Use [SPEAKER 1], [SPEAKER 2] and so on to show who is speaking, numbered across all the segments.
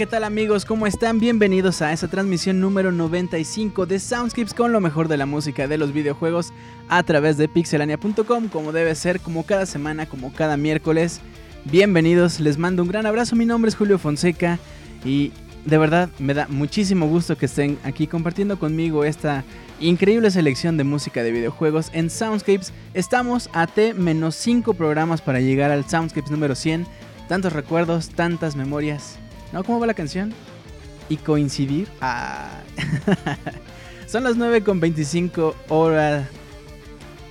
[SPEAKER 1] ¿Qué tal amigos? ¿Cómo están? Bienvenidos a esta transmisión número 95 de Soundscapes con lo mejor de la música de los videojuegos a través de pixelania.com, como debe ser, como cada semana, como cada miércoles. Bienvenidos, les mando un gran abrazo, mi nombre es Julio Fonseca y de verdad me da muchísimo gusto que estén aquí compartiendo conmigo esta increíble selección de música de videojuegos en Soundscapes. Estamos a T-5 programas para llegar al Soundscapes número 100. Tantos recuerdos, tantas memorias ¿No? ¿Cómo va la canción? Y coincidir. Ah. Son las 9 con 25 horas.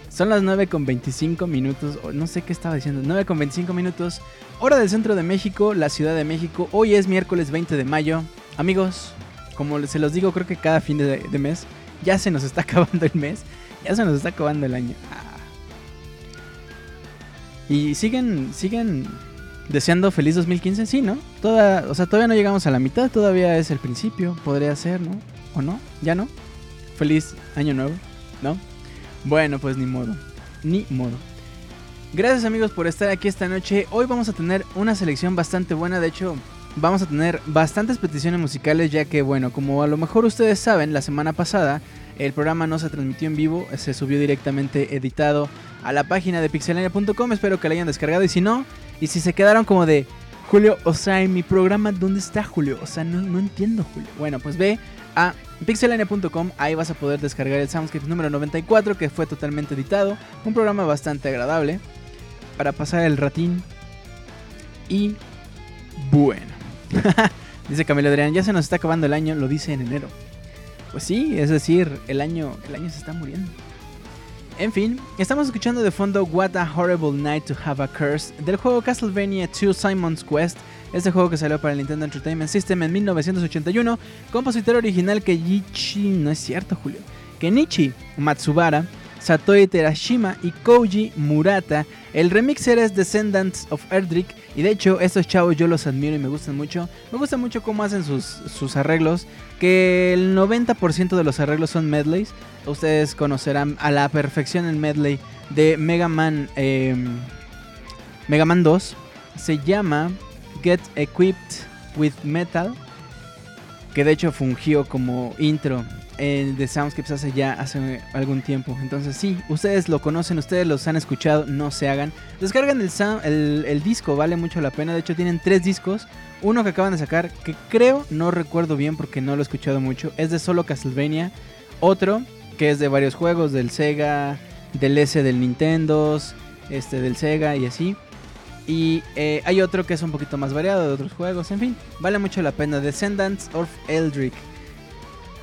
[SPEAKER 1] Son las 9 con 25 minutos. No sé qué estaba diciendo. 9 con 25 minutos. Hora del centro de México, la Ciudad de México. Hoy es miércoles 20 de mayo. Amigos, como se los digo, creo que cada fin de, mes. Ya se nos está acabando el mes. Ya se nos está acabando el año. Ah. Y siguen, siguen deseando feliz 2015, sí, ¿no? Toda, o sea, todavía no llegamos a la mitad, todavía es el principio, podría ser, ¿no? ¿O no? ¿Ya no? Feliz año nuevo, ¿no? Bueno, pues ni modo, ni modo. Gracias amigos por estar aquí esta noche. Hoy vamos a tener una selección bastante buena, de hecho vamos a tener bastantes peticiones musicales ya que bueno, como a lo mejor ustedes saben, la semana pasada el programa no se transmitió en vivo, se subió directamente editado a la página de pixelania.com, espero que la hayan descargado y si no, y si se quedaron como de, Julio, o sea, en mi programa, ¿dónde está Julio? O sea, no, entiendo, Julio. Bueno, pues ve a pixelania.com, ahí vas a poder descargar el Soundscape número 94, que fue totalmente editado. Un programa bastante agradable para pasar el ratín. Y bueno. dice Camilo Adrián, ya se nos está acabando el año, lo dice en enero. Pues sí, es decir, el año, el año se está muriendo. En fin, estamos escuchando de fondo What a Horrible Night to Have a Curse del juego Castlevania 2 Simon's Quest, este juego que salió para el Nintendo Entertainment System en 1981, compositor original Keiichi, no es cierto Julio, Kenichi Matsubara, Satoe Terashima y Koji Murata. El remixer es Descendants of Erdrick y de hecho estos chavos yo los admiro y me gustan mucho. Me gusta mucho cómo hacen sus, sus arreglos, que el 90% de los arreglos son medleys ustedes conocerán a la perfección el medley de Mega Man, em, Mega Man 2. Se llama Get Equipped with Metal, que de hecho fungió como intro en The Soundscapes hace ya hace algún tiempo. Entonces sí, ustedes lo conocen, ustedes los han escuchado, no se hagan. Descargan el, el, el, disco, vale mucho la pena. De hecho tienen tres discos. Uno que acaban de sacar, que creo, no recuerdo bien porque no lo he escuchado mucho, es de solo Castlevania. Otro que es de varios juegos, del Sega, del S del Nintendo, este, del Sega y así. Y eh, hay otro que es un poquito más variado de otros juegos, en fin, vale mucho la pena. Descendants of Eldrick.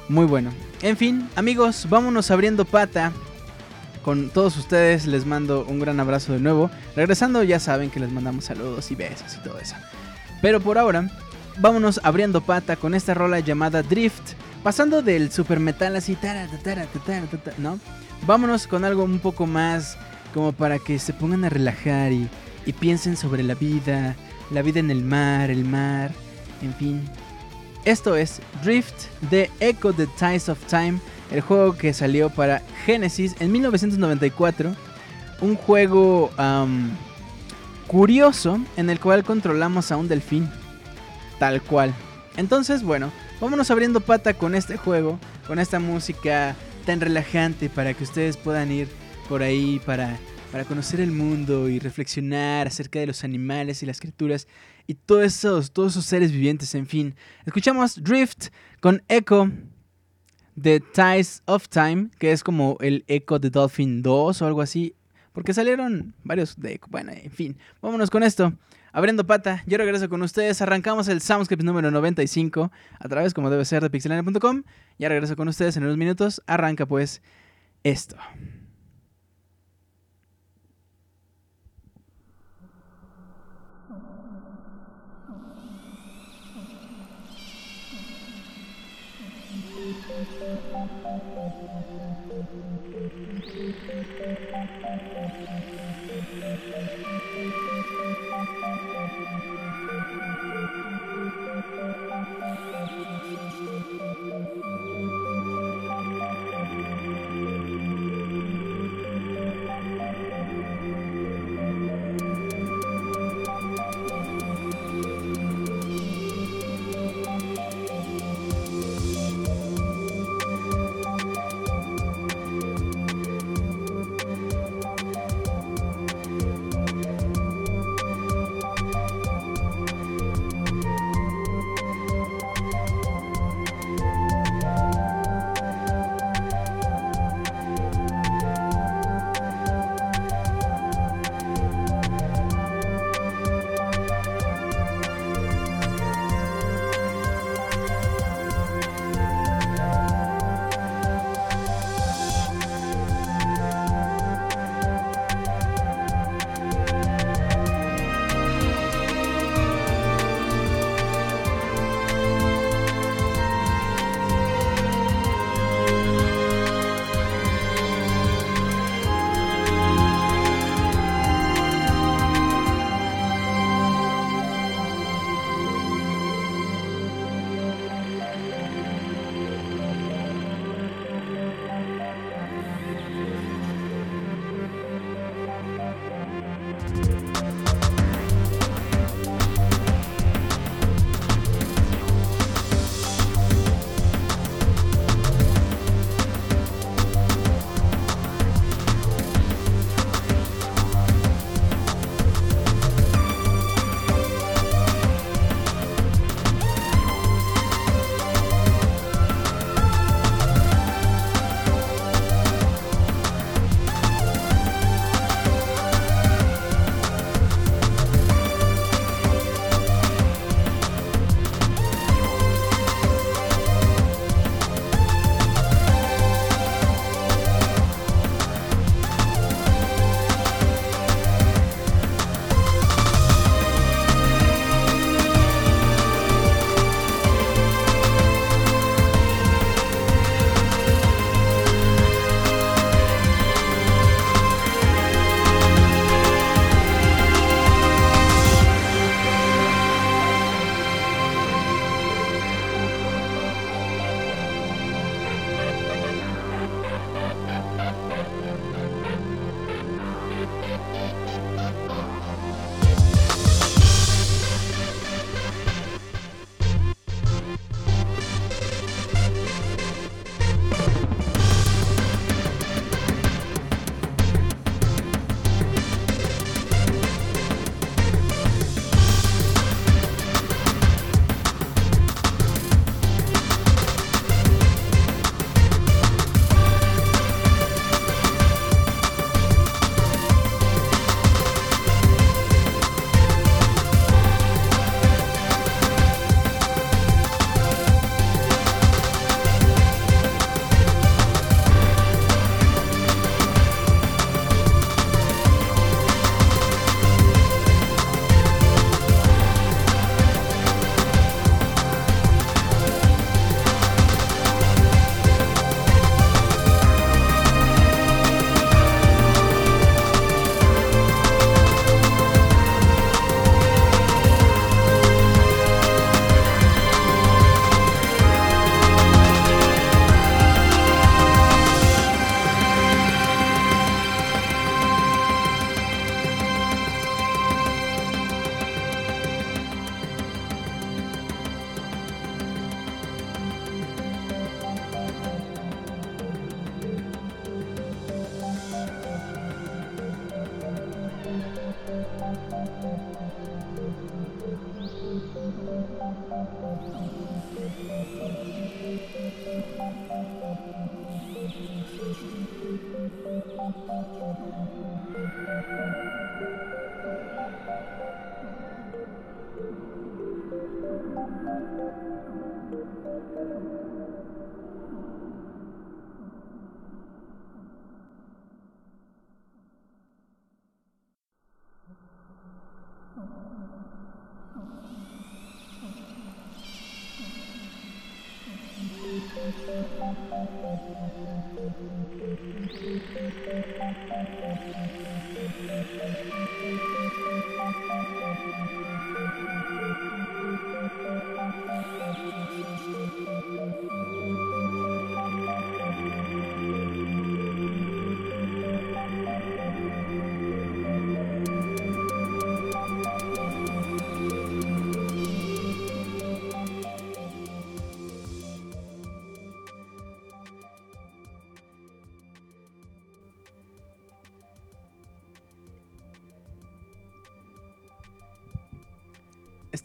[SPEAKER 1] Muy bueno. En fin, amigos, vámonos abriendo pata. Con todos ustedes les mando un gran abrazo de nuevo. Regresando ya saben que les mandamos saludos y besos y todo eso. Pero por ahora, vámonos abriendo pata con esta rola llamada Drift pasando del super metal así, ¿no? Vámonos con algo un poco más como para que se pongan a relajar y, y piensen sobre la vida, la vida en el mar, el mar, en fin. Esto es Drift de Echo the Ties of Time, el juego que salió para Genesis en 1994. Un juego curioso en el cual controlamos a un delfín. Tal cual. Entonces, bueno, vámonos abriendo pata con este juego, con esta música tan relajante para que ustedes puedan ir por ahí para, para conocer el mundo y reflexionar acerca de los animales y las criaturas y todos esos, todos esos seres vivientes, en fin. Escuchamos Drift con Echo de Ties of Time, que es como el Echo de Dolphin 2 o algo así, porque salieron varios de Echo. Bueno, en fin, vámonos con esto abriendo pata. Yo regreso con ustedes. Arrancamos el Soundscape número 95 a través, como debe ser, de pixelania.com. Ya regreso con ustedes en unos minutos. Arranca pues esto. Thank you.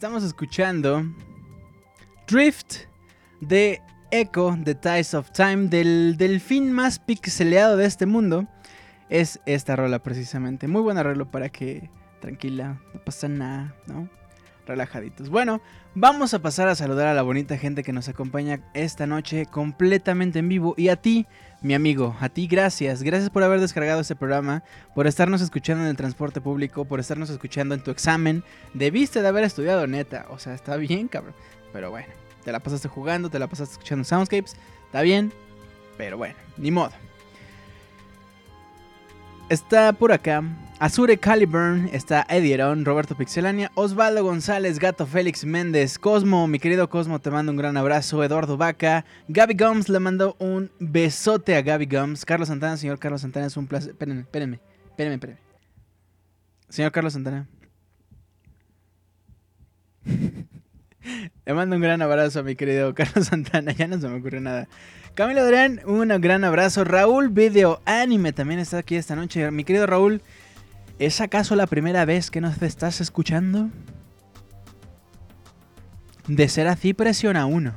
[SPEAKER 1] Estamos escuchando Drift de Echo, The Ties of Time, del, del fin más pixeleado de este mundo. Es esta rola precisamente. Muy buen arreglo para que tranquila, no pasa nada, ¿no? Relajaditos. Bueno, vamos a pasar a saludar a la bonita gente que nos acompaña esta noche completamente en vivo. Y a ti, mi amigo, a ti gracias. Gracias por haber descargado este programa, por estarnos escuchando en el transporte público, por estarnos escuchando en tu examen. Debiste de haber estudiado neta. O sea, está bien, cabrón. Pero bueno, te la pasaste jugando, te la pasaste escuchando Soundscapes. Está bien, pero bueno, ni modo. Está por acá Azure Caliburn, está Edieron, Roberto Pixelania, Osvaldo González, Gato Félix Méndez, Cosmo, mi querido Cosmo, te mando un gran abrazo, Eduardo Vaca, Gaby Gums, le mando un besote a Gaby Gums, Carlos Santana, señor Carlos Santana, es un placer, espérenme, espérenme, espérenme, espérenme. Señor Carlos Santana. Le mando un gran abrazo a mi querido Carlos Santana, ya no se me ocurrió nada. Camilo Adrián, un gran abrazo. Raúl Video Anime también está aquí esta noche. Mi querido Raúl, ¿es acaso la primera vez que nos estás escuchando? De ser así, presiona uno.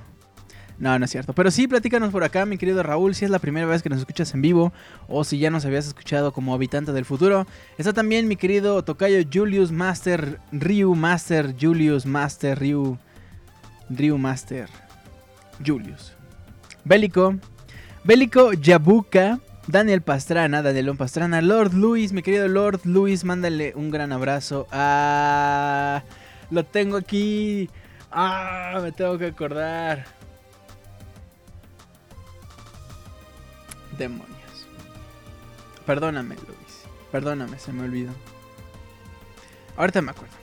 [SPEAKER 1] No, no es cierto. Pero sí, platícanos por acá, mi querido Raúl, si es la primera vez que nos escuchas en vivo o si ya nos habías escuchado como habitante del futuro. Está también mi querido Tocayo Julius Master, Ryu Master, Julius Master, Ryu, Ryu Master, Julius. Bélico, Bélico Yabuca, Daniel Pastrana, Danielón Pastrana, Lord Luis, mi querido Lord Luis, mándale un gran abrazo. Lo tengo aquí. Ah, me tengo que acordar. Demonios. Perdóname, Luis. Perdóname, se me olvidó. Ahorita me acuerdo.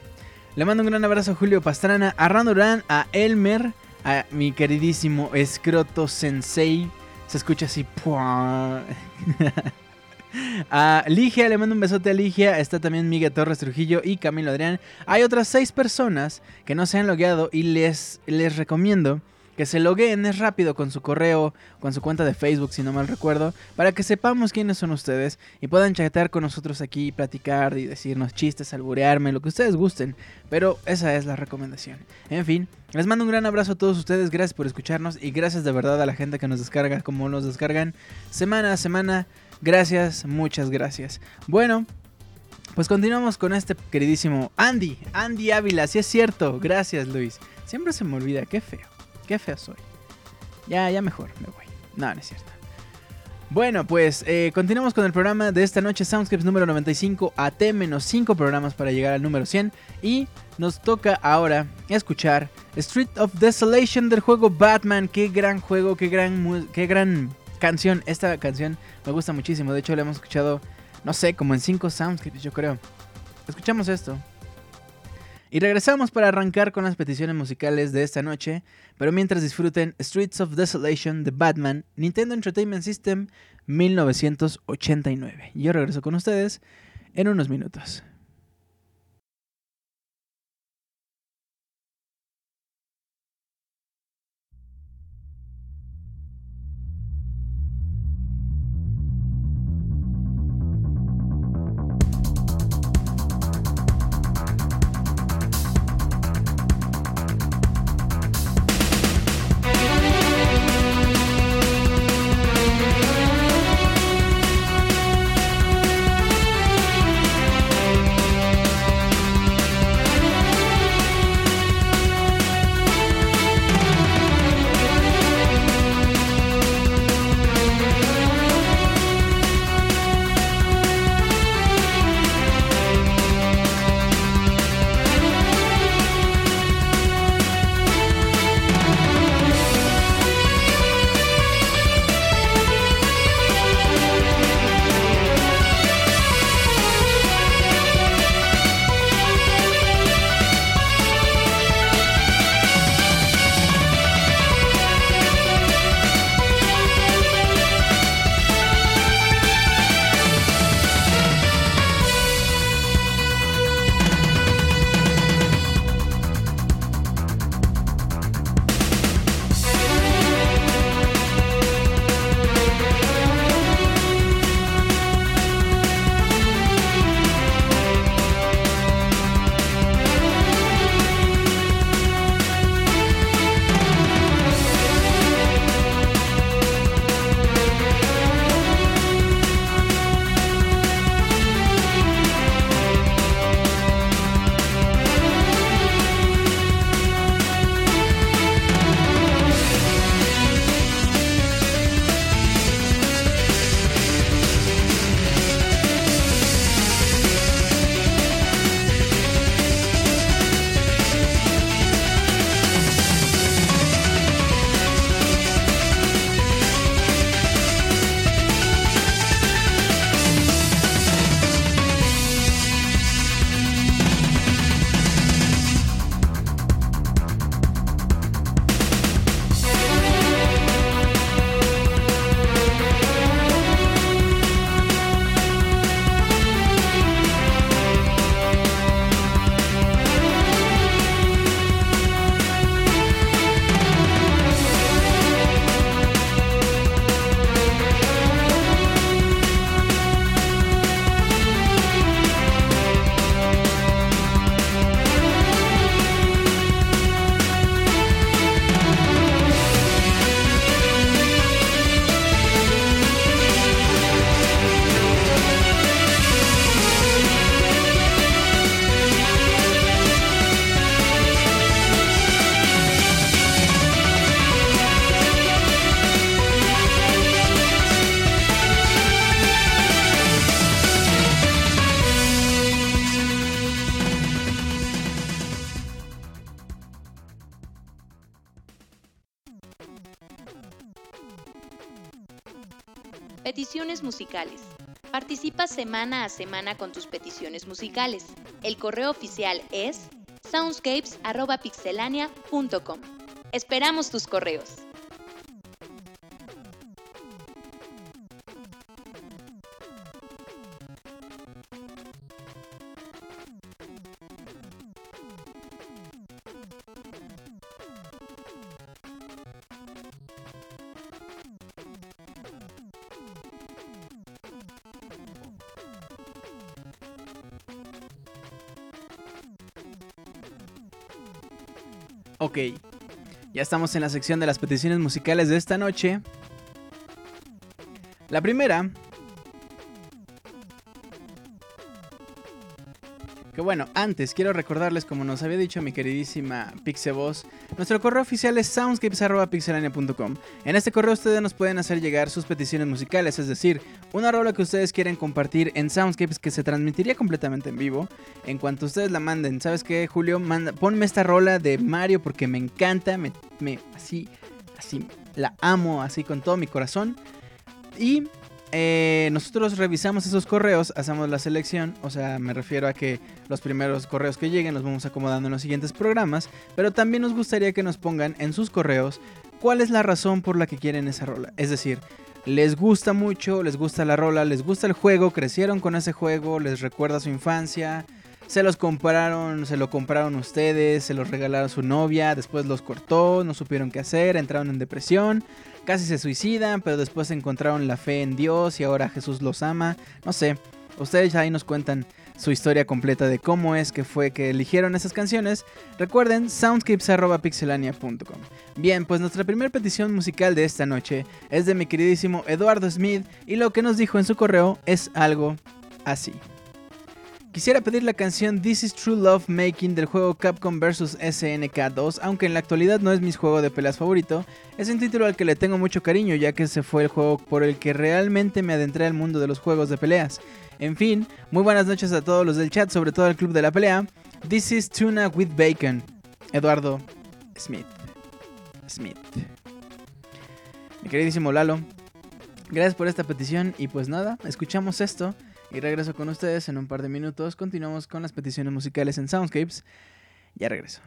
[SPEAKER 1] Le mando un gran abrazo a Julio Pastrana, a Randorán, a Elmer, a mi queridísimo Escroto Sensei. Se escucha así. a Ligia, le mando un besote a Ligia. Está también Miguel Torres Trujillo y Camilo Adrián. Hay otras seis personas que no se han logueado y les, les recomiendo que se logueen es rápido con su correo, con su cuenta de Facebook, si no mal recuerdo, para que sepamos quiénes son ustedes y puedan chatear con nosotros aquí, platicar y decirnos chistes, alburearme, lo que ustedes gusten. Pero esa es la recomendación. En fin, les mando un gran abrazo a todos ustedes, gracias por escucharnos y gracias de verdad a la gente que nos descarga como nos descargan semana a semana. Gracias, muchas gracias. Bueno, pues continuamos con este queridísimo Andy, Andy Ávila, si es cierto, gracias Luis. Siempre se me olvida, qué feo. Qué feo soy. Ya, ya mejor me voy. No, no es cierto. Bueno, pues eh, continuamos con el programa de esta noche, Soundscapes número 95, a T-5 programas para llegar al número 100. Y nos toca ahora escuchar Street of Desolation del juego Batman. Qué gran juego, qué gran, qué gran canción. Esta canción me gusta muchísimo. De hecho, la hemos escuchado, no sé, como en 5 Soundscapes, yo creo. Escuchamos esto. Y regresamos para arrancar con las peticiones musicales de esta noche, pero mientras disfruten Streets of Desolation de Batman, Nintendo Entertainment System 1989. Yo regreso con ustedes en unos minutos.
[SPEAKER 2] Semana a semana con tus peticiones musicales. El correo oficial es soundscapes.pixelania.com. Esperamos tus correos.
[SPEAKER 1] Ok, ya estamos en la sección de las peticiones musicales de esta noche. La primera... Que bueno, antes quiero recordarles, como nos había dicho mi queridísima Pixeboss, nuestro correo oficial es soundscapes.pixelania.com. En este correo ustedes nos pueden hacer llegar sus peticiones musicales, es decir, una rola que ustedes quieren compartir en Soundscapes que se transmitiría completamente en vivo. En cuanto ustedes la manden, ¿sabes qué, Julio? Manda, ponme esta rola de Mario porque me encanta, me, me así, así, la amo así con todo mi corazón. Y eh, nosotros revisamos esos correos, hacemos la selección, o sea, me refiero a que los primeros correos que lleguen los vamos acomodando en los siguientes programas, pero también nos gustaría que nos pongan en sus correos cuál es la razón por la que quieren esa rola. Es decir, les gusta mucho, les gusta la rola, les gusta el juego, crecieron con ese juego, les recuerda su infancia, se los compraron, se lo compraron ustedes, se los regalaron su novia, después los cortó, no supieron qué hacer, entraron en depresión casi se suicidan, pero después encontraron la fe en Dios y ahora Jesús los ama. No sé, ustedes ahí nos cuentan su historia completa de cómo es que fue que eligieron esas canciones. Recuerden, soundscapes.pixelania.com. Bien, pues nuestra primera petición musical de esta noche es de mi queridísimo Eduardo Smith y lo que nos dijo en su correo es algo así. Quisiera pedir la canción This is True Love Making del juego Capcom vs SNK 2, aunque en la actualidad no es mi juego de peleas favorito, es un título al que le tengo mucho cariño ya que ese fue el juego por el que realmente me adentré al mundo de los juegos de peleas. En fin, muy buenas noches a todos los del chat, sobre todo al club de la pelea. This is Tuna with Bacon. Eduardo Smith. Smith. Mi queridísimo Lalo, gracias por esta petición y pues nada, escuchamos esto. Y regreso con ustedes en un par de minutos. Continuamos con las peticiones musicales en Soundscapes. Ya regreso.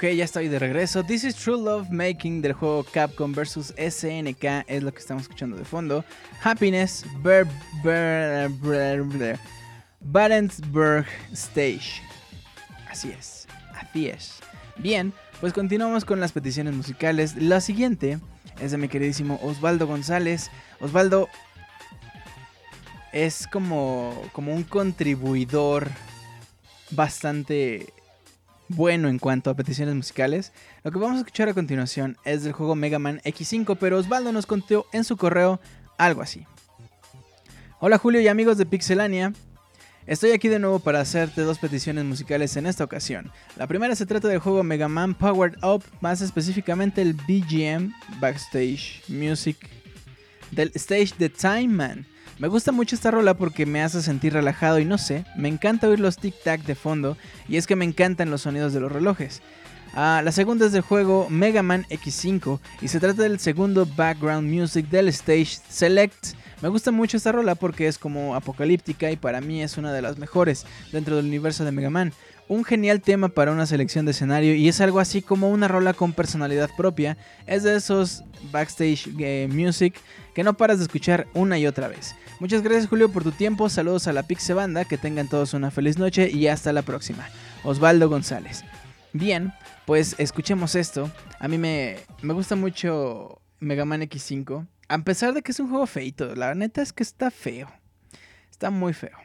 [SPEAKER 1] Ok, ya estoy de regreso. This is True Love Making del juego Capcom vs SNK es lo que estamos escuchando de fondo. Happiness, Ber, Barentsburg Stage. Así es, así es. Bien, pues continuamos con las peticiones musicales. La siguiente es de mi queridísimo Osvaldo González. Osvaldo es como, como un contribuidor bastante bueno en cuanto a peticiones musicales. Lo que vamos a escuchar a continuación es del juego Mega Man X5, pero Osvaldo nos contó en su correo algo así. Hola Julio y amigos de Pixelania. Estoy aquí de nuevo para hacerte dos peticiones musicales en esta ocasión. La primera se trata del juego Mega Man Powered Up, más específicamente el BGM Backstage Music del stage de Time Man. Me gusta mucho esta rola porque me hace sentir relajado y no sé, me encanta oír los tic-tac de fondo y es que me encantan los sonidos de los relojes. Ah, la segunda es del juego Mega Man X5 y se trata del segundo background music del stage Select. Me gusta mucho esta rola porque es como apocalíptica y para mí es una de las mejores dentro del universo de Mega Man. Un genial tema para una selección de escenario y es algo así como una rola con personalidad propia. Es de esos backstage eh, music que no paras de escuchar una y otra vez. Muchas gracias Julio por tu tiempo, saludos a la Pixe Banda, que tengan todos una feliz noche y hasta la próxima. Osvaldo González. Bien, pues escuchemos esto. A mí me, me gusta mucho Mega Man X5, a pesar de que es un juego feito, la neta es que está feo. Está muy feo.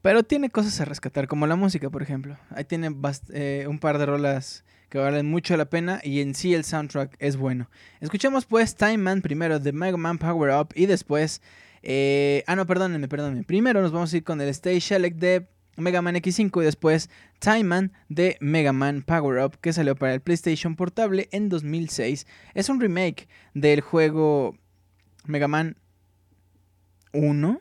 [SPEAKER 1] Pero tiene cosas a rescatar, como la música, por ejemplo. Ahí tiene eh, un par de rolas que valen mucho la pena y en sí el soundtrack es bueno. Escuchemos pues Time Man primero de Mega Man Power Up y después eh, ah, no, perdónenme, perdónenme. Primero nos vamos a ir con el Stage Select de Mega Man X5 y después Time Man de Mega Man Power Up que salió para el PlayStation Portable en 2006. Es un remake del juego Mega Man 1.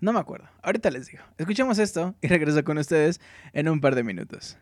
[SPEAKER 1] No me acuerdo. Ahorita les digo. Escuchemos esto y regreso con ustedes en un par de minutos.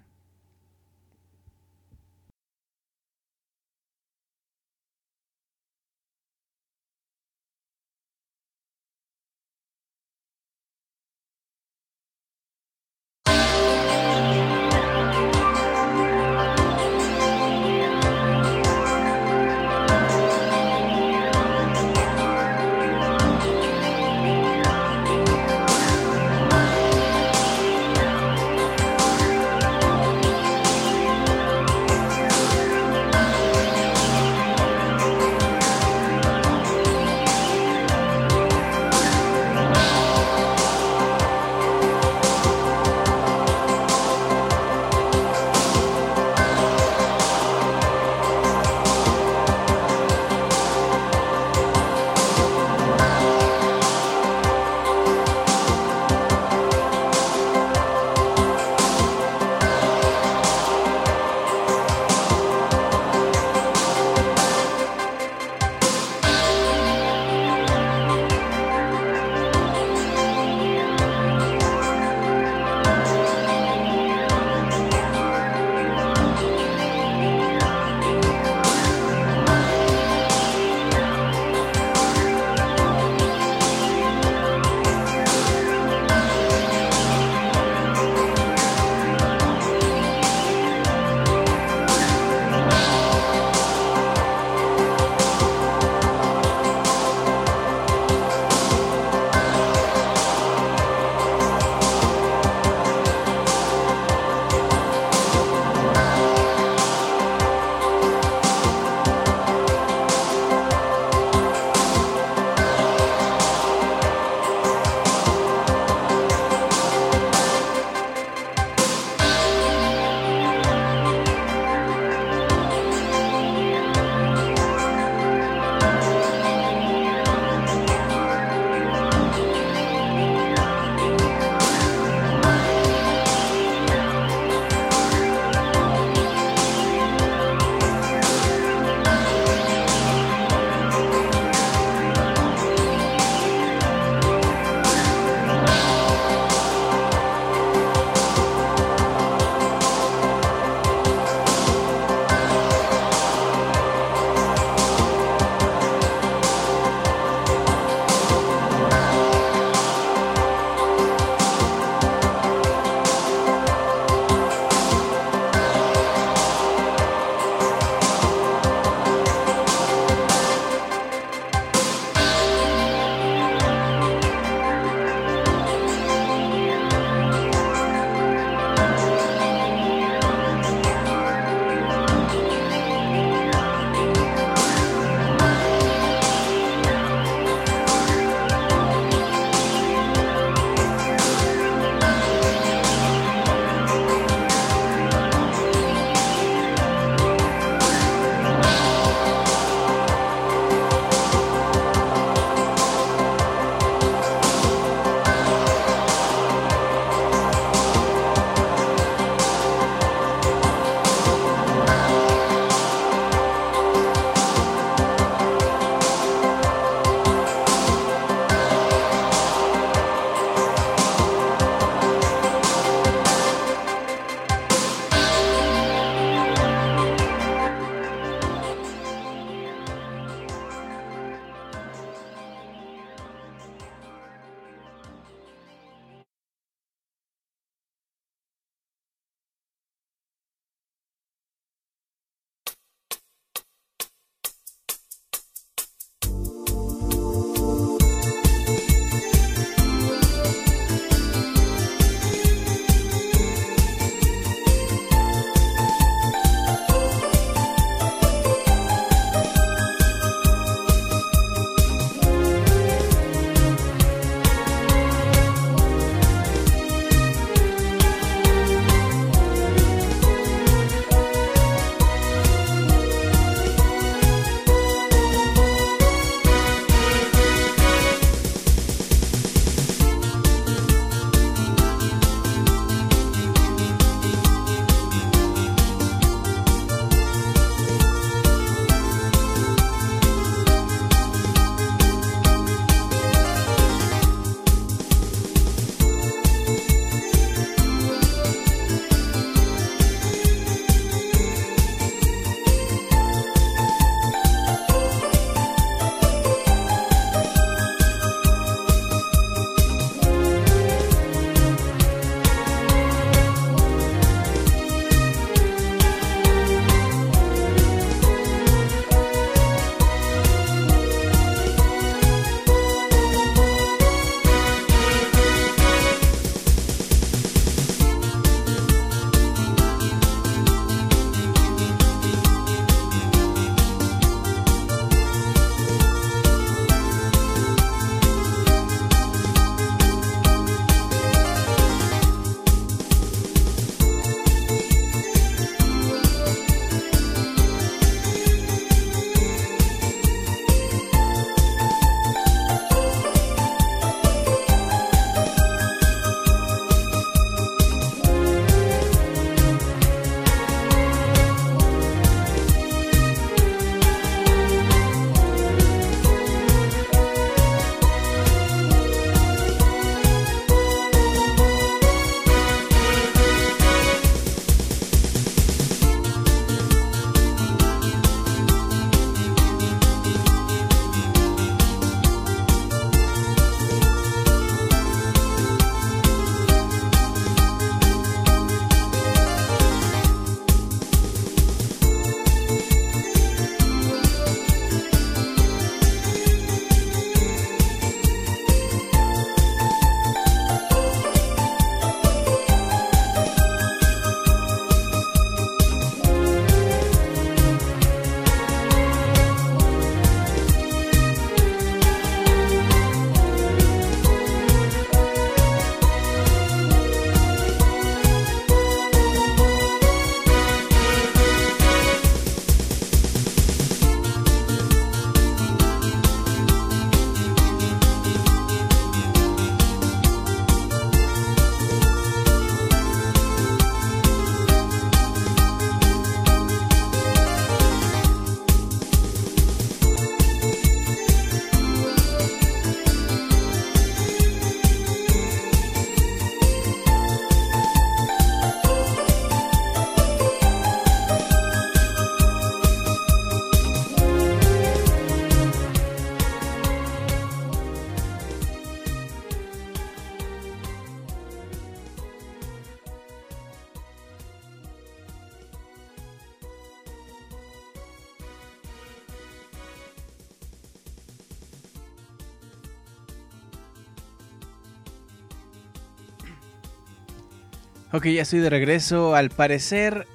[SPEAKER 1] Ok, ya estoy de regreso. Al parecer,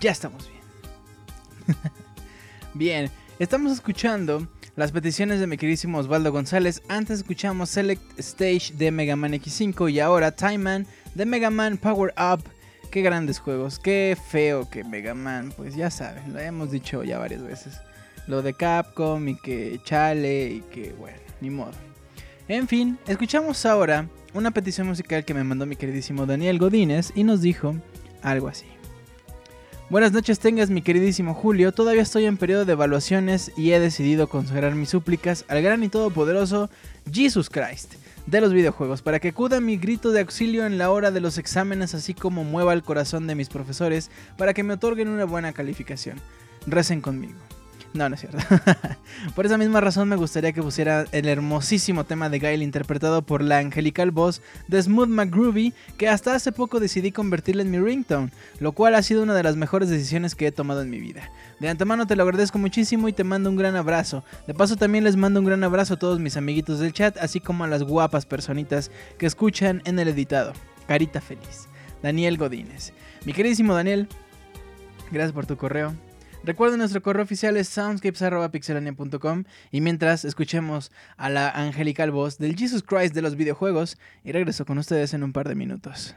[SPEAKER 1] ya estamos bien. bien, estamos escuchando las peticiones de mi queridísimo Osvaldo González. Antes escuchamos Select Stage de Mega Man X5 y ahora Time Man de Mega Man Power Up. Qué grandes juegos, qué feo que Mega Man, pues ya saben, lo hemos dicho ya varias veces. Lo de Capcom y que chale y que bueno, ni modo. En fin, escuchamos ahora una petición musical que me mandó mi queridísimo Daniel Godínez y nos dijo algo así. Buenas noches tengas mi queridísimo Julio, todavía estoy en periodo de evaluaciones y he decidido consagrar mis súplicas al gran y todopoderoso Jesus Christ de los videojuegos para que acuda mi grito de auxilio en la hora de los exámenes así como mueva el corazón de mis profesores para que me otorguen una buena calificación. Recen conmigo. No, no es cierto. por esa misma razón me gustaría que pusiera el hermosísimo tema de Gail interpretado por la angelical voz de Smooth McGroovy que hasta hace poco decidí convertirle en mi ringtone, lo cual ha sido una de las mejores decisiones que he tomado en mi vida. De antemano te lo agradezco muchísimo y te mando un gran abrazo. De paso también les mando un gran abrazo a todos mis amiguitos del chat, así como a las guapas personitas que escuchan en el editado. Carita feliz. Daniel Godínez. Mi queridísimo Daniel, gracias por tu correo. Recuerden nuestro correo oficial es soundscapes.pixelania.com y mientras escuchemos a la angelical voz del Jesus Christ de los videojuegos y regreso con ustedes en un par de minutos.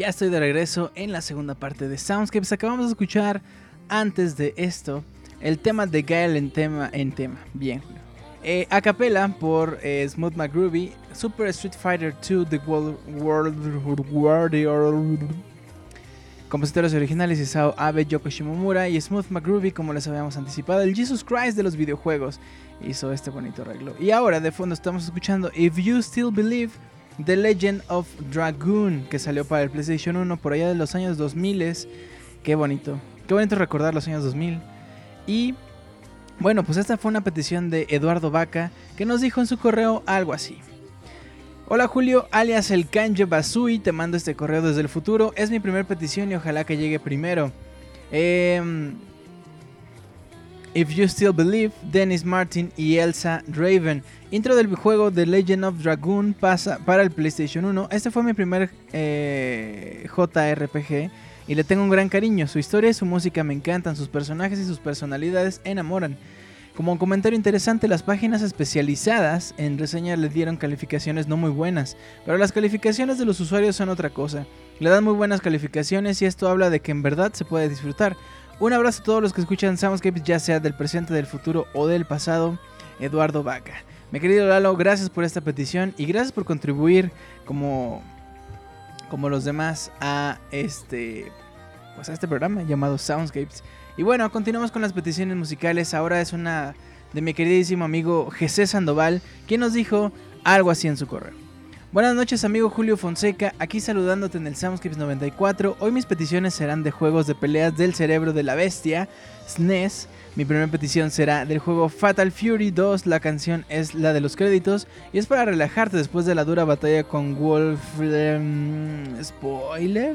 [SPEAKER 1] Ya estoy de regreso en la segunda parte de Soundscapes. Acabamos de escuchar antes de esto el tema de Gael en tema. En tema. Bien. Eh, a capela por eh, Smooth McGroovy, Super Street Fighter 2 The World, World Warrior. Compositores originales Isao Abe, Yoko Shimomura y Smooth McGroovy, como les habíamos anticipado, el Jesus Christ de los videojuegos, hizo este bonito arreglo. Y ahora de fondo estamos escuchando If You Still Believe The Legend of Dragoon, que salió para el PlayStation 1 por allá de los años 2000. Qué bonito, qué bonito recordar los años 2000. Y bueno, pues esta fue una petición de Eduardo Vaca que nos dijo en su correo algo así. Hola Julio, alias el Kanje Basui, te mando este correo desde el futuro. Es mi primera petición y ojalá que llegue primero. Eh, If You Still Believe, Dennis Martin y Elsa Raven. Intro del juego The Legend of Dragoon pasa para el PlayStation 1. Este fue mi primer eh, JRPG y le tengo un gran cariño. Su historia y su música me encantan, sus personajes y sus personalidades enamoran. Como un comentario interesante, las páginas especializadas en reseñas le dieron calificaciones no muy buenas, pero las calificaciones de los usuarios son otra cosa. Le dan muy buenas calificaciones y esto habla de que en verdad se puede disfrutar. Un abrazo a todos los que escuchan Soundscapes, ya sea del presente, del futuro o del pasado. Eduardo Vaca. Mi querido Lalo, gracias por esta petición y gracias por contribuir como, como los demás a este, pues a este programa llamado Soundscapes. Y bueno, continuamos con las peticiones musicales. Ahora es una de mi queridísimo amigo Jesse Sandoval, quien nos dijo algo así en su correo. Buenas noches amigo Julio Fonseca, aquí saludándote en el Soundscapes 94. Hoy mis peticiones serán de juegos de peleas del cerebro de la bestia, SNES. Mi primera petición será del juego Fatal Fury 2, la canción es la de los créditos y es para relajarte después de la dura batalla con Wolf... Em, ¿Spoiler?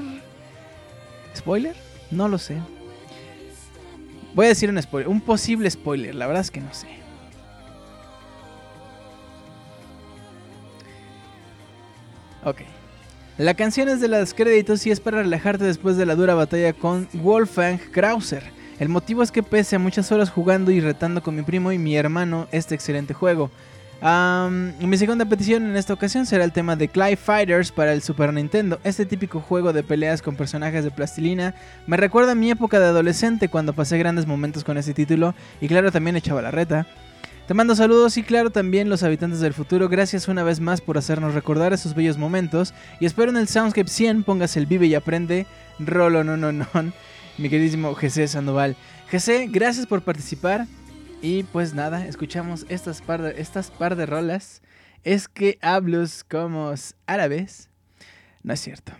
[SPEAKER 1] ¿Spoiler? No lo sé. Voy a decir un spoiler, un posible spoiler, la verdad es que no sé. Ok. La canción es de los créditos y es para relajarte después de la dura batalla con Wolfgang Krauser. El motivo es que pese a muchas horas jugando y retando con mi primo y mi hermano este excelente juego. mi segunda petición en esta ocasión será el tema de Clive Fighters para el Super Nintendo. Este típico juego de peleas con personajes de plastilina me recuerda a mi época de adolescente cuando pasé grandes momentos con este título y claro también echaba la reta. Te mando saludos y claro también los habitantes del futuro, gracias una vez más por hacernos recordar esos bellos momentos. Y espero en el Soundscape 100 pongas el vive y aprende, rolo no no no, mi queridísimo Jesse Sandoval. Jesse, gracias por participar. Y pues nada, escuchamos estas par de, estas par de rolas. Es que hablos como árabes. No es cierto,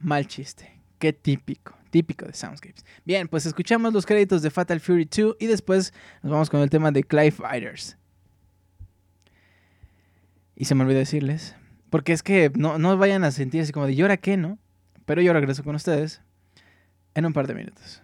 [SPEAKER 1] mal chiste, qué típico típico de Soundscapes. Bien, pues escuchamos los créditos de Fatal Fury 2 y después nos vamos con el tema de Clive Fighters. Y se me olvidó decirles, porque es que no, no vayan a sentir así como de, ¿y ahora qué, no? Pero yo regreso con ustedes en un par de minutos.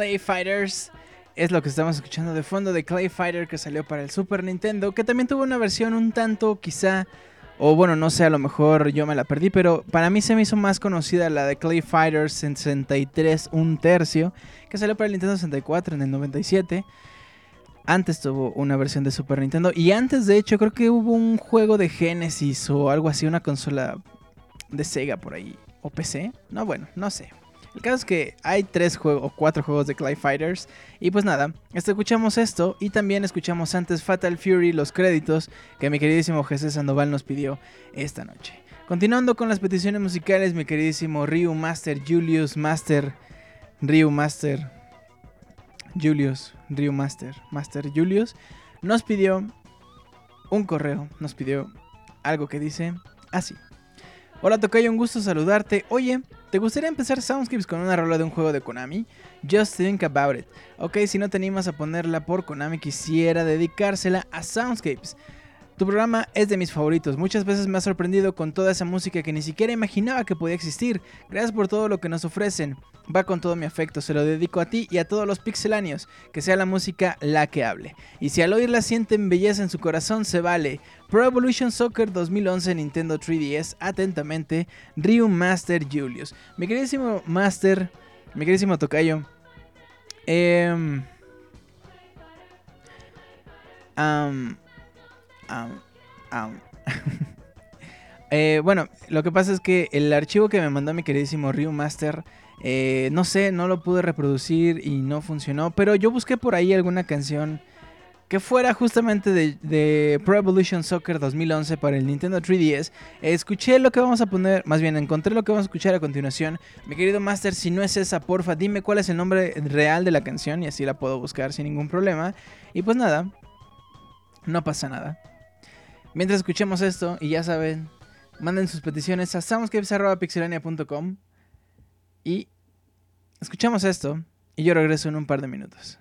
[SPEAKER 1] Clay Fighters. Es lo que estamos escuchando de fondo de Clay Fighter que salió para el Super Nintendo, que también tuvo una versión un tanto quizá, o bueno, no sé, a lo mejor yo me la perdí, pero para mí se me hizo más conocida la de Clay Fighters 63 un tercio, que salió para el Nintendo 64 en el 97. Antes tuvo una versión de Super Nintendo y antes de hecho creo que hubo un juego de Genesis o algo así, una consola de Sega por ahí, o PC. No, bueno, no sé. El caso es que hay tres juegos o cuatro juegos de Clay Fighters. Y pues nada, este, escuchamos esto y también escuchamos antes Fatal Fury, los créditos que mi queridísimo Jesús Sandoval nos pidió esta noche. Continuando con las peticiones musicales, mi queridísimo Ryu Master, Julius Master, Ryu Master, Julius, Ryu Master, Master Julius, nos pidió un correo, nos pidió algo que dice así. Hola Tocayo, un gusto saludarte. Oye, ¿te gustaría empezar Soundscapes con una rola de un juego de Konami? Just think about it. Ok, si no te animas a ponerla por Konami, quisiera dedicársela a Soundscapes. Tu programa es de mis favoritos. Muchas veces me ha sorprendido con toda esa música que ni siquiera imaginaba que podía existir. Gracias por todo lo que nos ofrecen. Va con todo mi afecto. Se lo dedico a ti y a todos los pixeláneos. Que sea la música la que hable. Y si al oírla sienten belleza en su corazón, se vale. Pro Evolution Soccer 2011 Nintendo 3DS. Atentamente, Ryu Master Julius. Mi queridísimo Master, mi queridísimo Tocayo. Eh, eh, bueno, lo que pasa es que el archivo que me mandó mi queridísimo Ryu Master, eh, no sé, no lo pude reproducir y no funcionó, pero yo busqué por ahí alguna canción que fuera justamente de, Pro Evolution Soccer 2011 para el Nintendo 3DS. Escuché lo que vamos a poner, más bien encontré lo que vamos a escuchar a continuación. Mi querido Master, si no es esa, porfa, dime cuál es el nombre real de la canción y así la puedo buscar sin ningún problema. Y pues nada, no pasa nada. Mientras escuchemos esto, y ya saben, manden sus peticiones a soundscapes.pixelania.com y escuchamos esto y yo regreso en un par de minutos.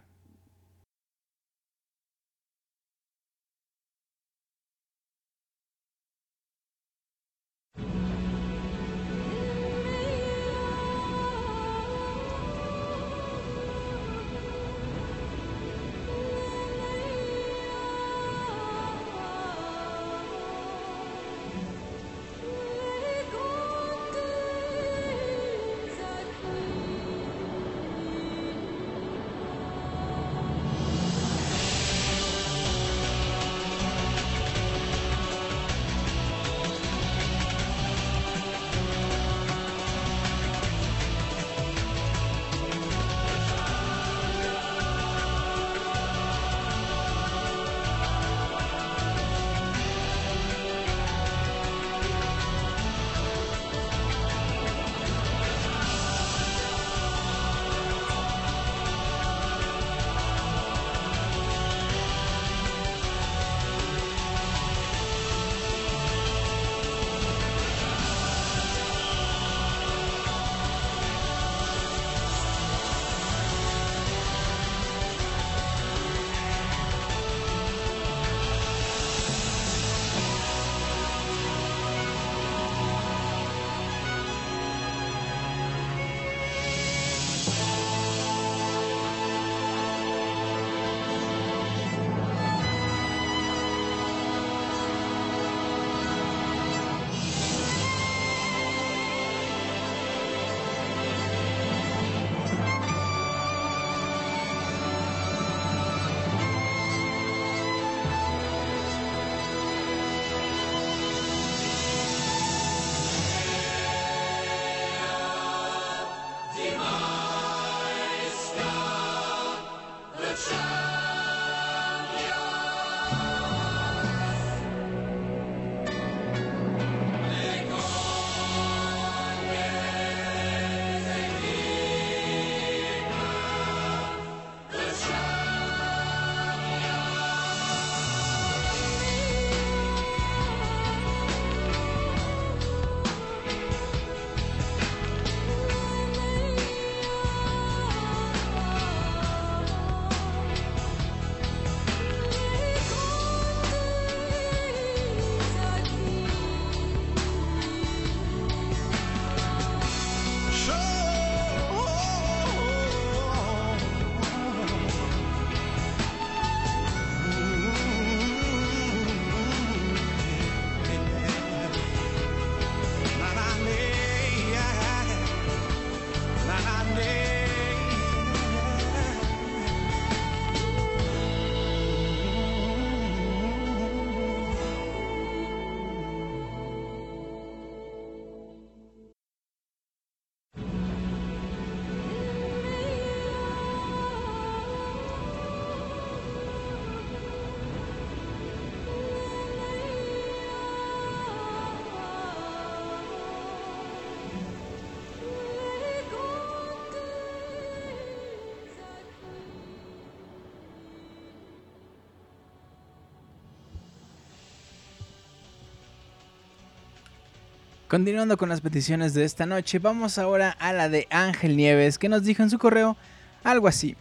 [SPEAKER 1] Continuando con las peticiones de esta noche, vamos ahora a la de Ángel Nieves, que nos dijo en su correo algo así.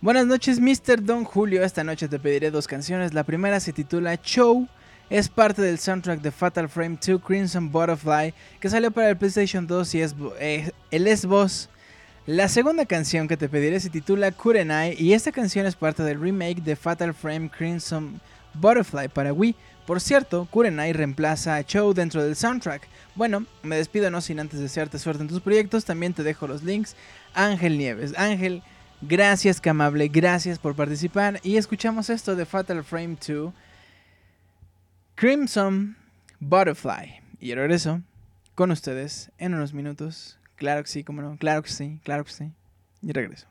[SPEAKER 1] Buenas noches, Mr. Don Julio. Esta noche te pediré dos canciones. La primera se titula Show. Es parte del soundtrack de Fatal Frame 2 Crimson Butterfly, que salió para el PlayStation 2 y es eh, el. La segunda canción que te pediré se titula Kurenai y esta canción es parte del remake de Fatal Frame Crimson Butterfly para Wii. Por cierto, Kurenai reemplaza a Show dentro del soundtrack. Bueno, me despido no sin antes desearte suerte en tus proyectos. También te dejo los links. Ángel Nieves. Ángel, gracias que amable, gracias por participar. Y escuchamos esto de Fatal Frame 2. Crimson Butterfly. Y regreso con ustedes en unos minutos. Claro que sí, cómo no. Claro que sí, claro que sí. Y regreso.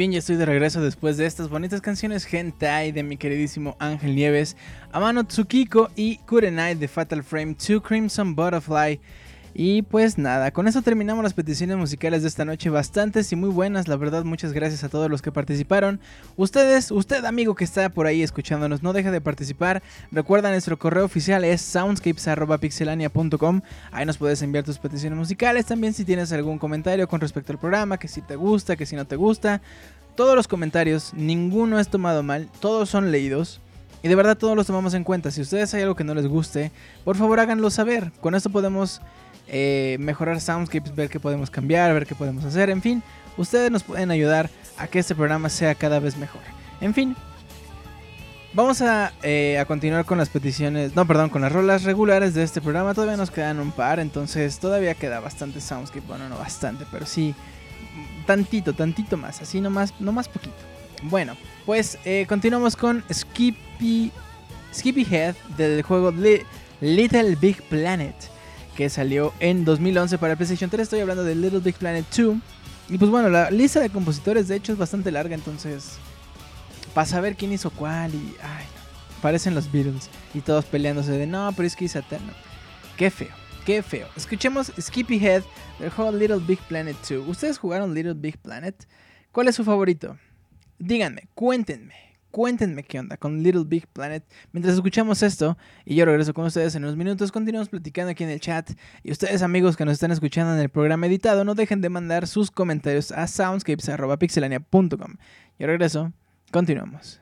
[SPEAKER 1] Bien, ya estoy de regreso después de estas bonitas canciones Hentai de mi queridísimo Ángel Nieves, Amano Tsukiko y Kurenai de Fatal Frame 2 Crimson Butterfly. Y pues nada, con eso terminamos las peticiones musicales de esta noche, bastantes y muy buenas, la verdad muchas gracias a todos los que participaron. Ustedes, usted amigo que está por ahí escuchándonos, no deje de participar. Recuerda, nuestro correo oficial es soundscapes.pixelania.com, ahí nos puedes enviar tus peticiones musicales, también si tienes algún comentario con respecto al programa, que si te gusta, que si no te gusta. Todos los comentarios, ninguno es tomado mal, todos son leídos. Y de verdad todos los tomamos en cuenta. Si ustedes hay algo que no les guste, por favor háganlo saber. Con esto podemos eh, mejorar soundscapes, ver qué podemos cambiar, ver qué podemos hacer, en fin, ustedes nos pueden ayudar a que este programa sea cada vez mejor. En fin, vamos a, eh, a continuar con las peticiones, no, perdón, con las rolas regulares de este programa. Todavía nos quedan un par, entonces todavía queda bastante soundscape, bueno, no bastante, pero sí, tantito, tantito más, así nomás, no más poquito. Bueno, pues eh, continuamos con Skippy, Skippy Head del juego Little Big Planet que salió en 2011 para PlayStation 3. Estoy hablando de Little Big Planet 2. Y pues bueno, la lista de compositores de hecho es bastante larga, entonces para saber quién hizo cuál y ay, parecen los Beatles y todos peleándose de no, pero es que hizo eterno. Qué feo, qué feo. Escuchemos Skippy Head del juego Little Big Planet 2. ¿Ustedes jugaron Little Big Planet? ¿Cuál es su favorito? Díganme, cuéntenme. Cuéntenme qué onda con Little Big Planet. Mientras escuchamos esto, y yo regreso con ustedes en unos minutos, continuamos platicando aquí en el chat. Y ustedes, amigos que nos están escuchando en el programa editado, no dejen de mandar sus comentarios a soundscapes.pixelania.com. Yo regreso, continuamos.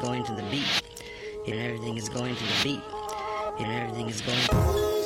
[SPEAKER 1] Going to the beat. And everything is going to the beat. And everything is going.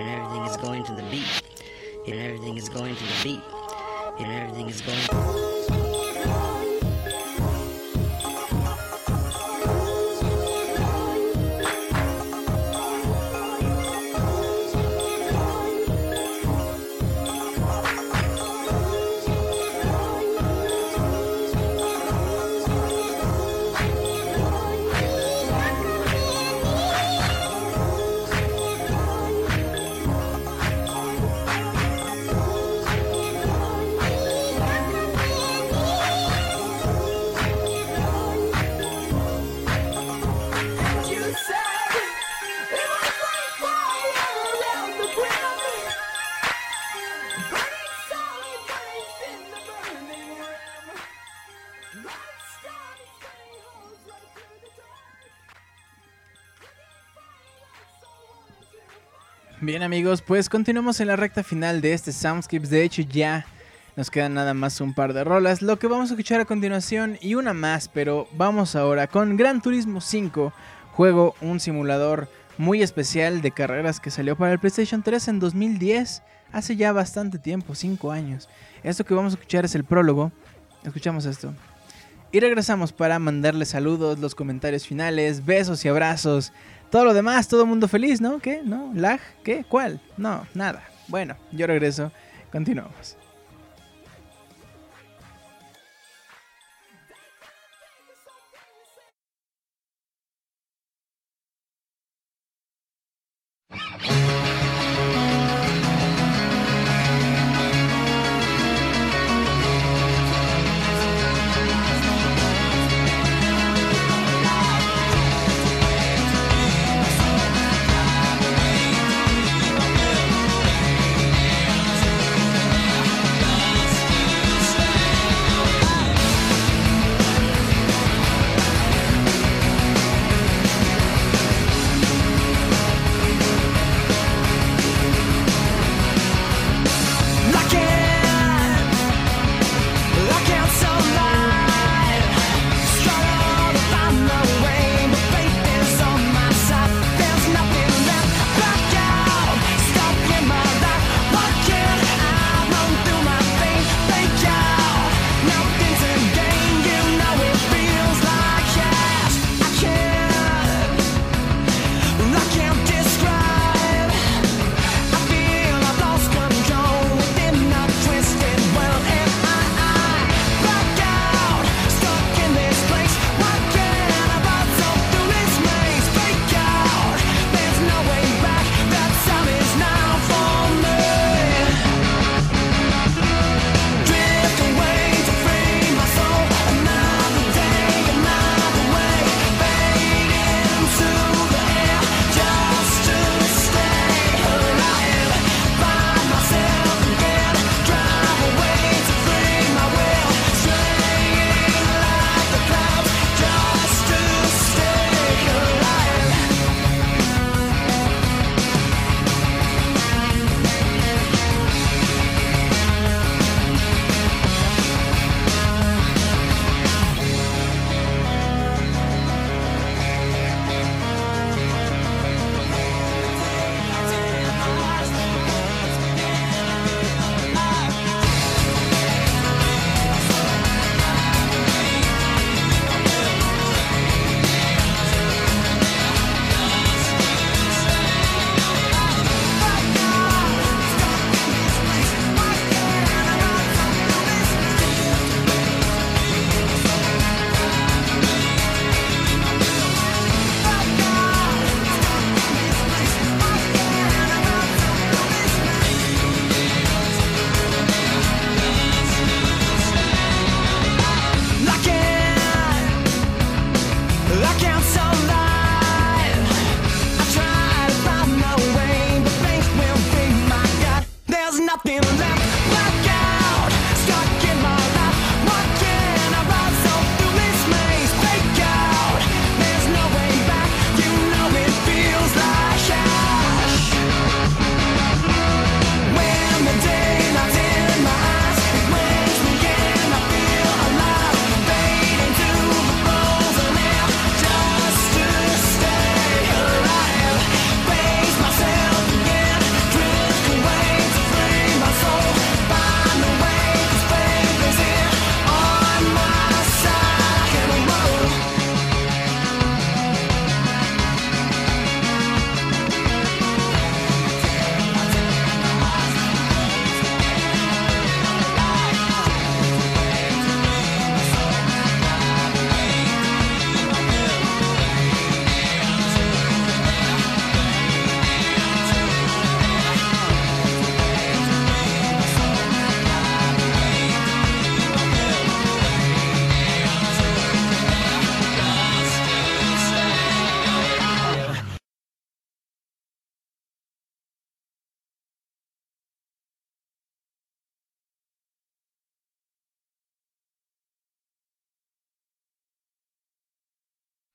[SPEAKER 3] And everything is going to the beat. And everything is going to the beat. And everything is going.
[SPEAKER 1] Bien amigos, pues continuamos en la recta final de este Soundscapes. De hecho ya nos quedan nada más un par de rolas. Lo que vamos a escuchar a continuación y una más, pero vamos ahora con Gran Turismo 5. Juego, un simulador muy especial de carreras que salió para el PlayStation 3 en 2010. Hace ya bastante tiempo, 5 años. Esto que vamos a escuchar es el prólogo. Escuchamos esto. Y regresamos para mandarle saludos, los comentarios finales, besos y abrazos. Todo lo demás, todo mundo feliz, ¿no? ¿Qué? ¿No? ¿Lag? ¿Qué? ¿Cuál? No, nada. Bueno, yo regreso. Continuamos.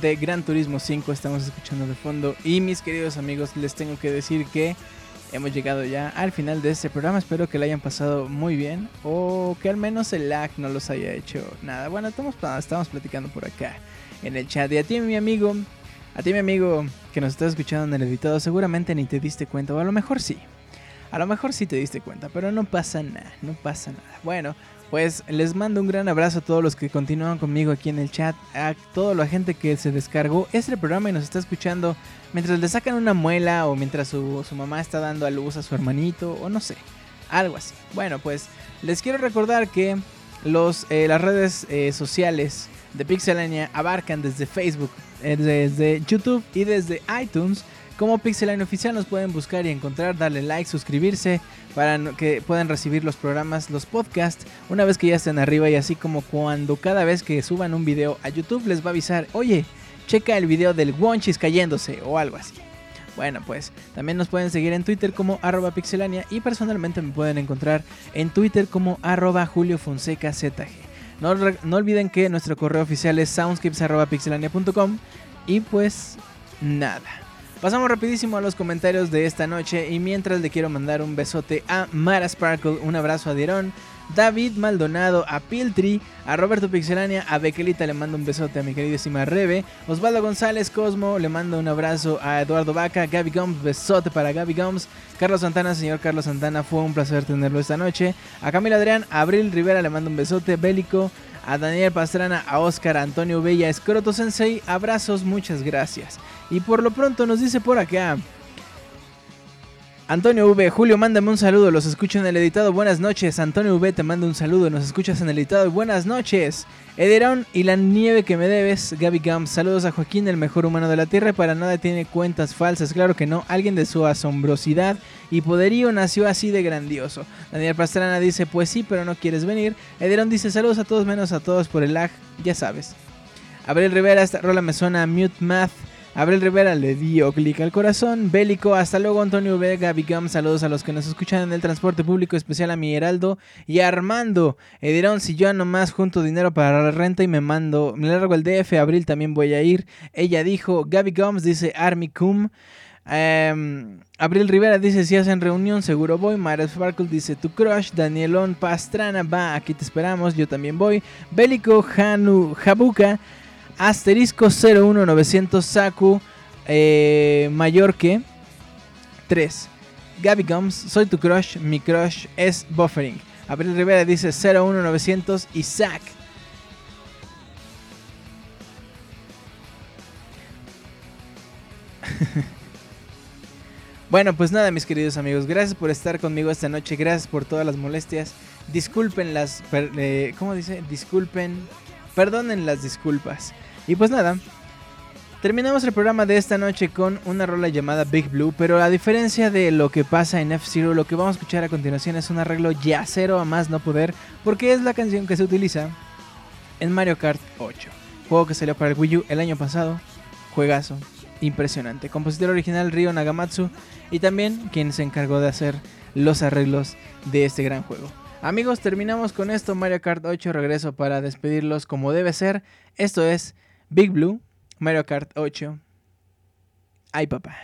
[SPEAKER 1] de Gran Turismo 5 estamos escuchando de fondo. Y mis queridos amigos, les tengo que decir que hemos llegado ya al final de este programa. Espero que lo hayan pasado muy bien o que al menos el lag no los haya hecho nada. Bueno, estamos, estamos platicando por acá en el chat. Y a ti, mi amigo, a ti, mi amigo que nos está escuchando en el editado, seguramente ni te diste cuenta, o a lo mejor sí. A lo mejor sí te diste cuenta, pero no pasa nada, no pasa nada. Bueno, pues les mando un gran abrazo a todos los que continúan conmigo aquí en el chat, a toda la gente que se descargó este programa y nos está escuchando mientras le sacan una muela o mientras su, mamá está dando a luz a su hermanito o no sé, algo así. Bueno, pues les quiero recordar que los, eh, las redes eh, sociales de Pixelania abarcan desde Facebook, eh, desde YouTube y desde iTunes como Pixeline Oficial nos pueden buscar y encontrar, darle like, suscribirse para que puedan recibir los programas, los podcasts, una vez que ya estén arriba y así como cuando cada vez que suban un video a YouTube les va a avisar, oye, checa el video del Wonchis cayéndose o algo así. Bueno, pues también nos pueden seguir en Twitter como arroba pixelania y personalmente me pueden encontrar en Twitter como arroba Julio Fonseca ZG. No, no olviden que nuestro correo oficial es soundscapes.pixelania.com y pues nada. Pasamos rapidísimo a los comentarios de esta noche y mientras le quiero mandar un besote a Mara Sparkle, un abrazo a Dieron, David Maldonado, a Piltri, a Roberto Pixelania, a Bequelita le mando un besote a mi queridísima Rebe, Osvaldo González Cosmo le mando un abrazo a Eduardo Vaca, Gaby Gomes, besote para Gaby Gomes, Carlos Santana, señor Carlos Santana, fue un placer tenerlo esta noche, a Camila Adrián, a Abril Rivera le mando un besote, Bélico, a Daniel Pastrana, a Oscar, Antonio Bella, Escroto Sensei, abrazos, muchas gracias. Y por lo pronto nos dice por acá. Antonio V, Julio, mándame un saludo, los escucho en el editado, buenas noches. Antonio V, te mando un saludo, nos escuchas en el editado, buenas noches. Ederón y la nieve que me debes, Gaby Gams, saludos a Joaquín, el mejor humano de la Tierra, para nada tiene cuentas falsas, claro que no, alguien de su asombrosidad y poderío nació así de grandioso. Daniel Pastrana dice, pues sí, pero no quieres venir. Ederón dice, saludos a todos menos a todos por el lag, ya sabes. Abril Rivera, rola me suena Mute Math. Abril Rivera le dio clic al corazón. Bélico, hasta luego Antonio Vega, Bigam, saludos a los que nos escuchan en el transporte público, especial a mi Heraldo y Armando. Edirón, si yo nomás junto dinero para la renta y me mando, me largo el DF, Abril también voy a ir. Ella dijo, Gaby Gums dice Army Cum. Em, Abril Rivera dice si hacen reunión seguro voy. Mara Sparkle dice tu crush. Danielón Pastrana va, aquí te esperamos, yo también voy. Bélico Hanu Jabuka asterisco 01900 Saku eh, mayor que 3. Gabby Gums, soy tu crush, mi crush es buffering. Abril Rivera dice 01900 Isaac. bueno, pues nada, mis queridos amigos, gracias por estar conmigo esta noche, gracias por todas las molestias. Disculpen las, eh, ¿cómo dice? Disculpen, perdonen las disculpas. Y pues nada, terminamos el programa de esta noche con una rola llamada Big Blue, pero a diferencia de lo que pasa en F-Zero, lo que vamos a escuchar a continuación es un arreglo ya cero a más no poder, porque es la canción que se utiliza en Mario Kart 8, juego que salió para el Wii U el año pasado, juegazo, impresionante, compositor original Ryo Nagamatsu y también quien se encargó de hacer los arreglos de este gran juego. Amigos, terminamos con esto, Mario Kart 8, regreso para despedirlos como debe ser, esto es Big Blue, Mario Kart 8. Ay, papá.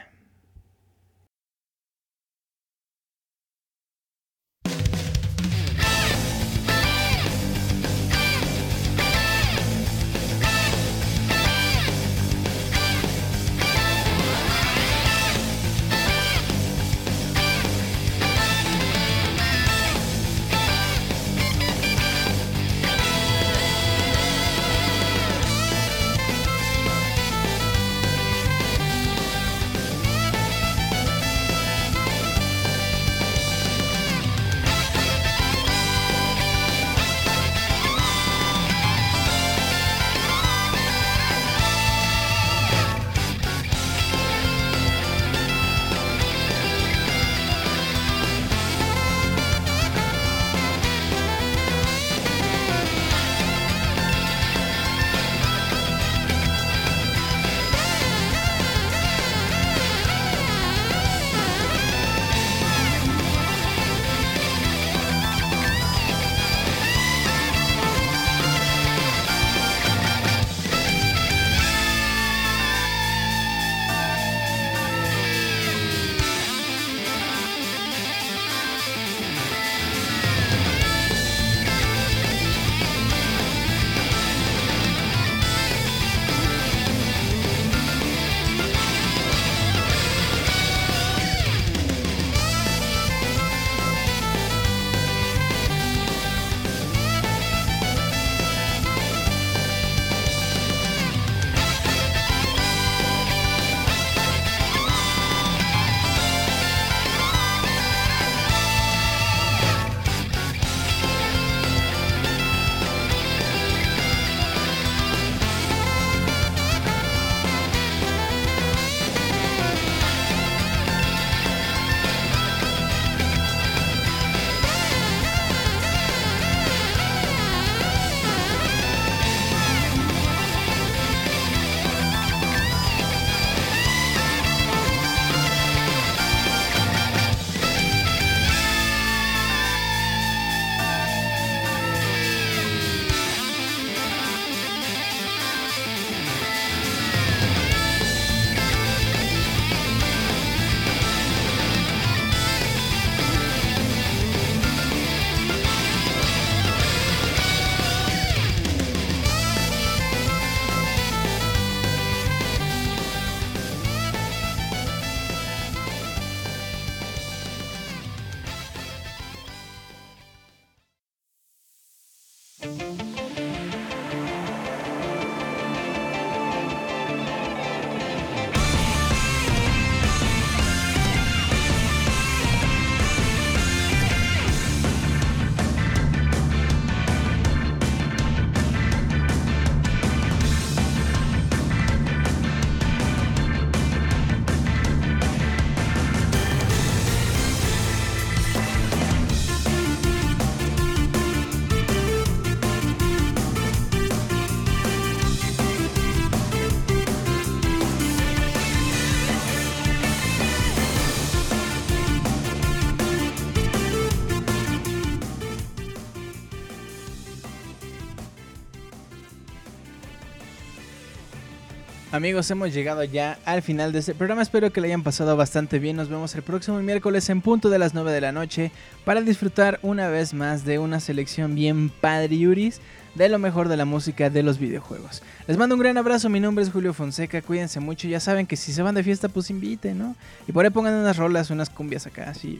[SPEAKER 1] Amigos, hemos llegado ya al final de este programa. Espero que le hayan pasado bastante bien. Nos vemos el próximo miércoles en punto de las 9 de la noche para disfrutar una vez más de una selección bien padriuris de lo mejor de la música de los videojuegos. Les mando un gran abrazo. Mi nombre es Julio Fonseca. Cuídense mucho. Ya saben que si se van de fiesta, pues inviten, ¿no? Y por ahí pongan unas rolas, unas cumbias acá, así.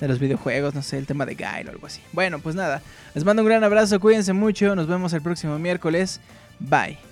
[SPEAKER 1] De los videojuegos, no sé, el tema de Guy o algo así. Bueno, pues nada. Les mando un gran abrazo. Cuídense mucho. Nos vemos el próximo miércoles. Bye.